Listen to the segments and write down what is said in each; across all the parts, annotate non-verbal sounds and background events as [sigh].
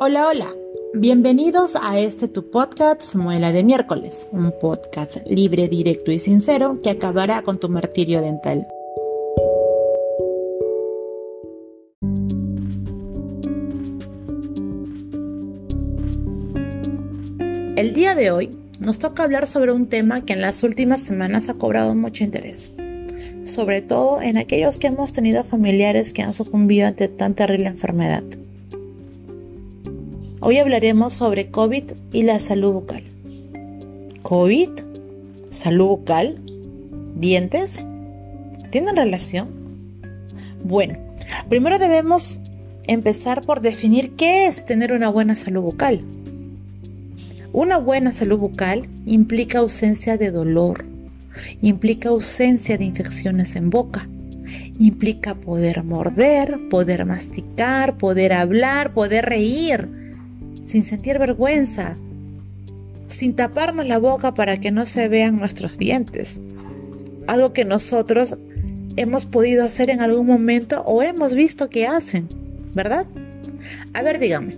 Hola, hola. Bienvenidos a este tu podcast Muela de miércoles, un podcast libre, directo y sincero que acabará con tu martirio dental. El día de hoy nos toca hablar sobre un tema que en las últimas semanas ha cobrado mucho interés, sobre todo en aquellos que hemos tenido familiares que han sucumbido ante tan terrible enfermedad. Hoy hablaremos sobre COVID y la salud bucal. ¿COVID? ¿Salud bucal? ¿Dientes? ¿Tienen relación? Bueno, primero debemos empezar por definir qué es tener una buena salud bucal. Una buena salud bucal implica ausencia de dolor, implica ausencia de infecciones en boca, implica poder morder, poder masticar, poder hablar, poder reír, sin sentir vergüenza, sin taparnos la boca para que no se vean nuestros dientes. Algo que nosotros hemos podido hacer en algún momento o hemos visto que hacen, ¿verdad? A ver, díganme,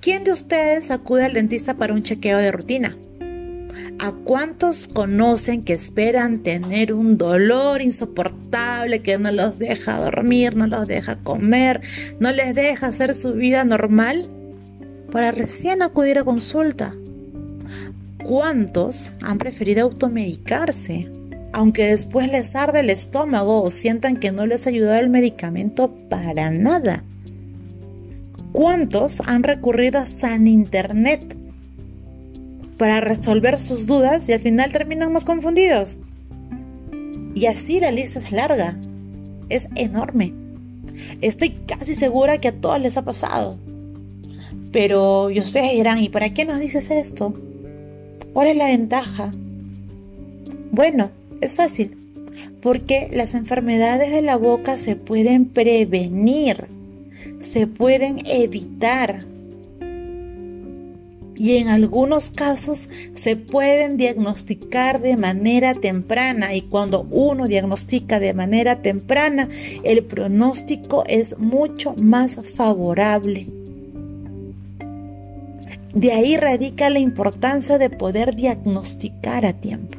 ¿Quién de ustedes acude al dentista para un chequeo de rutina? ¿A cuántos conocen que esperan tener un dolor insoportable que no los deja dormir, no los deja comer, no les deja hacer su vida normal para recién acudir a consulta? ¿Cuántos han preferido automedicarse, aunque después les arde el estómago o sientan que no les ha ayudado el medicamento para nada? ¿Cuántos han recurrido a San Internet para resolver sus dudas y al final terminan más confundidos? Y así la lista es larga, es enorme. Estoy casi segura que a todos les ha pasado. Pero yo ustedes dirán, ¿y para qué nos dices esto? ¿Cuál es la ventaja? Bueno, es fácil, porque las enfermedades de la boca se pueden prevenir se pueden evitar y en algunos casos se pueden diagnosticar de manera temprana y cuando uno diagnostica de manera temprana el pronóstico es mucho más favorable. De ahí radica la importancia de poder diagnosticar a tiempo.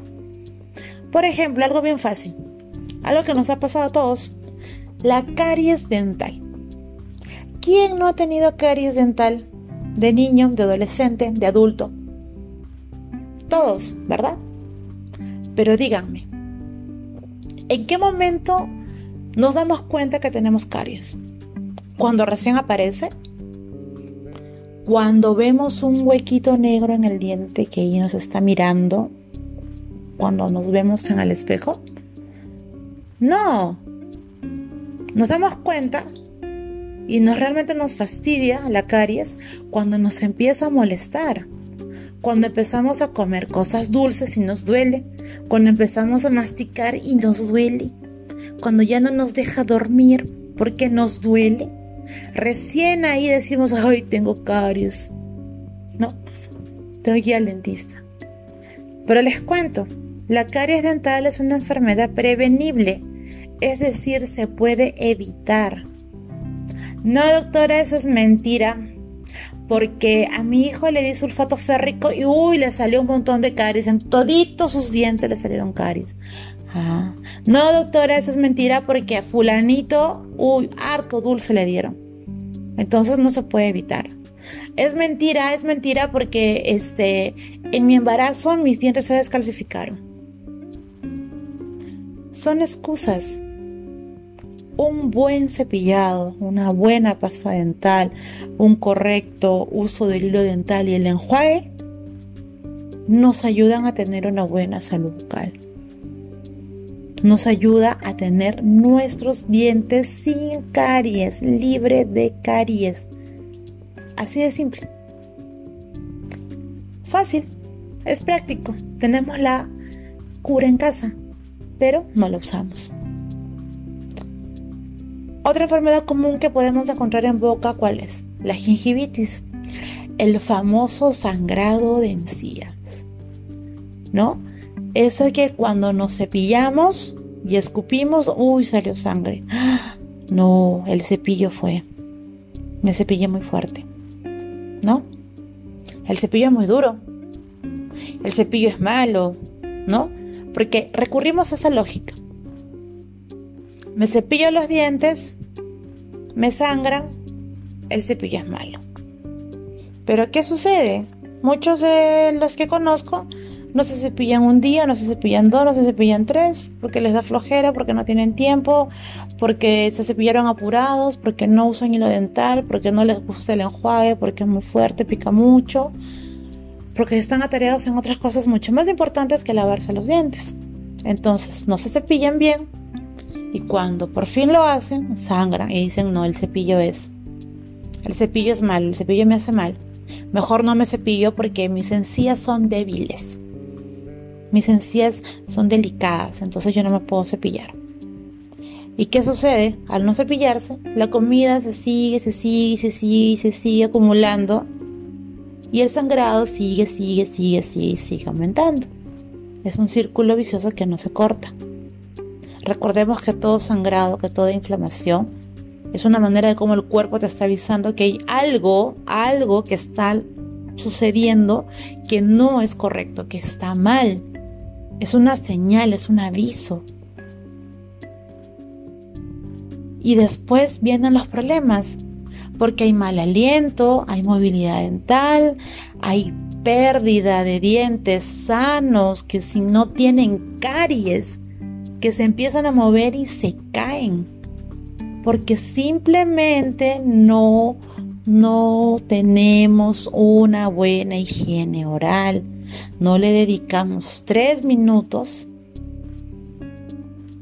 Por ejemplo, algo bien fácil, algo que nos ha pasado a todos, la caries dental. ¿Quién no ha tenido caries dental? De niño, de adolescente, de adulto. Todos, ¿verdad? Pero díganme, ¿en qué momento nos damos cuenta que tenemos caries? ¿Cuando recién aparece? ¿Cuando vemos un huequito negro en el diente que nos está mirando? ¿Cuando nos vemos en el espejo? No. Nos damos cuenta y nos realmente nos fastidia la caries cuando nos empieza a molestar. Cuando empezamos a comer cosas dulces y nos duele. Cuando empezamos a masticar y nos duele. Cuando ya no nos deja dormir porque nos duele. Recién ahí decimos, ay, tengo caries. No, tengo que ir al dentista. Pero les cuento, la caries dental es una enfermedad prevenible. Es decir, se puede evitar. No, doctora, eso es mentira. Porque a mi hijo le di sulfato férrico y uy, le salió un montón de caries. En toditos sus dientes le salieron caries. Ah. No, doctora, eso es mentira porque a fulanito, uy, harto dulce le dieron. Entonces no se puede evitar. Es mentira, es mentira porque este, en mi embarazo mis dientes se descalcificaron. Son excusas un buen cepillado, una buena pasta dental, un correcto uso del hilo dental y el enjuague nos ayudan a tener una buena salud bucal. Nos ayuda a tener nuestros dientes sin caries, libre de caries. Así de simple. Fácil, es práctico. Tenemos la cura en casa, pero no la usamos. Otra enfermedad común que podemos encontrar en boca, ¿cuál es? La gingivitis, el famoso sangrado de encías. ¿No? Eso es que cuando nos cepillamos y escupimos, uy, salió sangre. [gasps] No, el cepillo fue. me cepillé muy fuerte. ¿No? El cepillo es muy duro. El cepillo es malo, ¿no? Porque recurrimos a esa lógica. Me cepillo los dientes, me sangran, el cepillo es malo. Pero ¿qué sucede? Muchos de los que conozco no se cepillan un día, no se cepillan dos, no se cepillan tres, porque les da flojera, porque no tienen tiempo, porque se cepillaron apurados, porque no usan hilo dental, porque no les gusta el enjuague, porque es muy fuerte, pica mucho, porque están atareados en otras cosas mucho más importantes que lavarse los dientes. Entonces no se cepillan bien y cuando por fin lo hacen, sangran y dicen, no, el cepillo es, el cepillo es malo, el cepillo me hace mal. Mejor no me cepillo porque mis encías son débiles. Mis encías son delicadas, entonces yo no me puedo cepillar. ¿Y qué sucede? Al no cepillarse, la comida se sigue, se sigue, se sigue, se sigue acumulando y el sangrado sigue, sigue, sigue, sigue, sigue aumentando. Es un círculo vicioso que no se corta. Recordemos que todo sangrado, que toda inflamación es una manera de cómo el cuerpo te está avisando que hay algo, algo que está sucediendo que no es correcto, que está mal. Es una señal, es un aviso. Y después vienen los problemas, porque hay mal aliento, hay movilidad dental, hay pérdida de dientes sanos que si no tienen caries, que se empiezan a mover y se caen, porque simplemente no no tenemos una buena higiene oral no le dedicamos tres minutos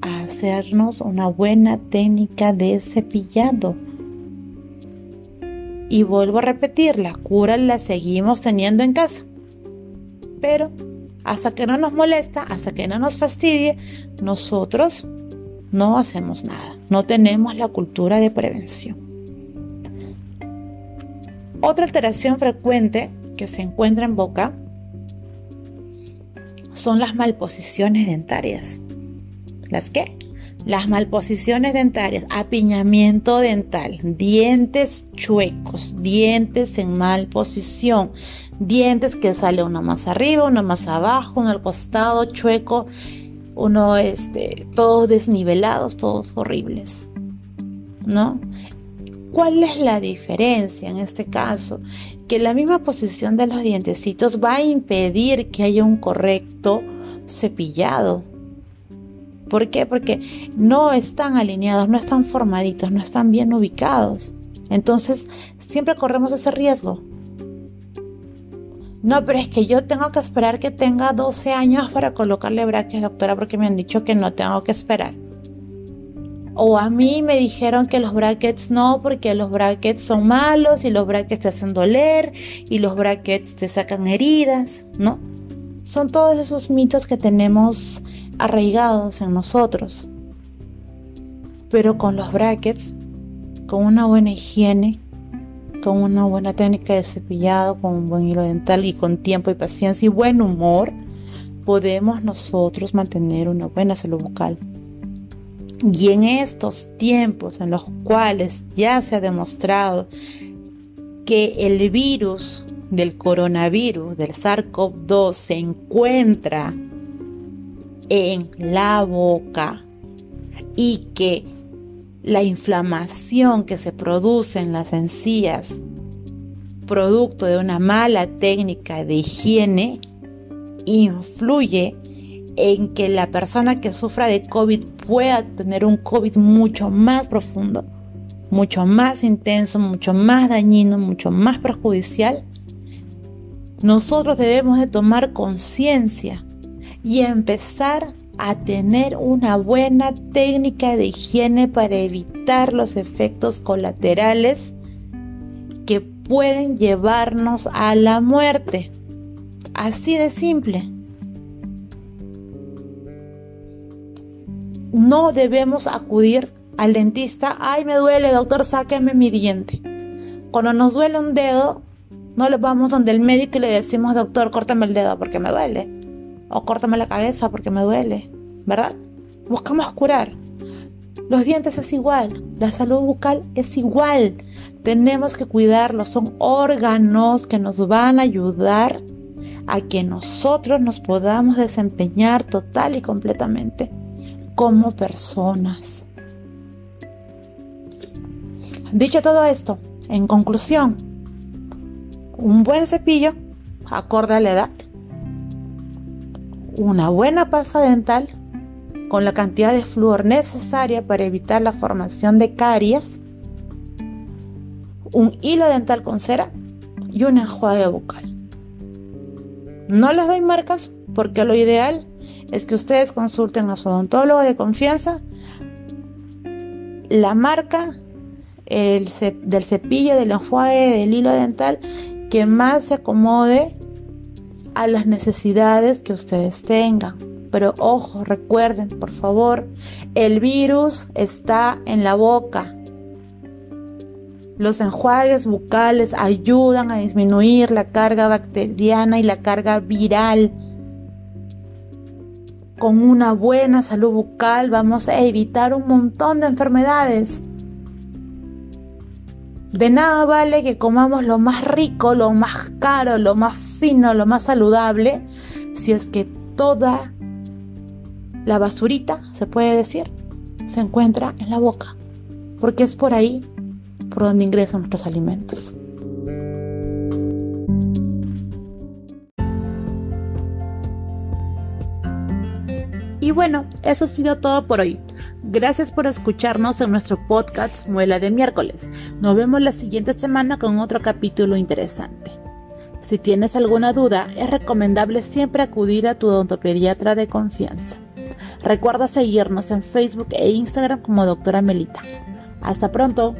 a hacernos una buena técnica de cepillado. Y vuelvo a repetir, la cura la seguimos teniendo en casa. Pero hasta que no nos molesta, hasta que no nos fastidie, nosotros no hacemos nada. No tenemos la cultura de prevención. Otra alteración frecuente que se encuentra en boca son las malposiciones dentarias. ¿Las qué? Las malposiciones dentarias, apiñamiento dental, dientes chuecos, dientes en mal posición, dientes que sale uno más arriba, uno más abajo, uno al costado, chueco, uno este, todos desnivelados, todos horribles. ¿No? ¿Cuál es la diferencia en este caso? Que la misma posición de los dientecitos va a impedir que haya un correcto cepillado. ¿Por qué? Porque no están alineados, no están formaditos, no están bien ubicados. Entonces, siempre corremos ese riesgo. No, pero es que yo tengo que esperar que tenga 12 años para colocarle brackets, doctora, porque me han dicho que no tengo que esperar. O a mí me dijeron que los brackets no, porque los brackets son malos y los brackets te hacen doler y los brackets te sacan heridas, ¿no? Son todos esos mitos que tenemos arraigados en nosotros. Pero con los brackets, con una buena higiene, con una buena técnica de cepillado, con un buen hilo dental y con tiempo y paciencia y buen humor, podemos nosotros mantener una buena salud bucal. Y en estos tiempos en los cuales ya se ha demostrado que el virus del coronavirus, del SARS-CoV-2, se encuentra en la boca y que la inflamación que se produce en las encías, producto de una mala técnica de higiene, influye en que la persona que sufra de COVID pueda tener un COVID mucho más profundo, mucho más intenso, mucho más dañino, mucho más perjudicial, nosotros debemos de tomar conciencia y empezar a tener una buena técnica de higiene para evitar los efectos colaterales que pueden llevarnos a la muerte. Así de simple. No debemos acudir al dentista, ay me duele doctor, sáqueme mi diente. Cuando nos duele un dedo, no le vamos donde el médico y le decimos doctor, córtame el dedo porque me duele. O córtame la cabeza porque me duele, ¿verdad? Buscamos curar. Los dientes es igual, la salud bucal es igual. Tenemos que cuidarlos, son órganos que nos van a ayudar a que nosotros nos podamos desempeñar total y completamente como personas. Dicho todo esto, en conclusión, un buen cepillo acorde a la edad, una buena pasta dental con la cantidad de flúor necesaria para evitar la formación de caries, un hilo dental con cera y un enjuague bucal. No les doy marcas porque lo ideal es que ustedes consulten a su odontólogo de confianza la marca del cepillo, del enjuague, del hilo dental que más se acomode a las necesidades que ustedes tengan. Pero ojo, recuerden, por favor, el virus está en la boca. Los enjuagues bucales ayudan a disminuir la carga bacteriana y la carga viral. Con una buena salud bucal vamos a evitar un montón de enfermedades. De nada vale que comamos lo más rico, lo más caro, lo más fino, lo más saludable, si es que toda la basurita, se puede decir, se encuentra en la boca, porque es por ahí por donde ingresan nuestros alimentos. Y bueno, eso ha sido todo por hoy. Gracias por escucharnos en nuestro podcast Muela de miércoles. Nos vemos la siguiente semana con otro capítulo interesante. Si tienes alguna duda, es recomendable siempre acudir a tu odontopediatra de confianza. Recuerda seguirnos en Facebook e Instagram como Doctora Melita. Hasta pronto.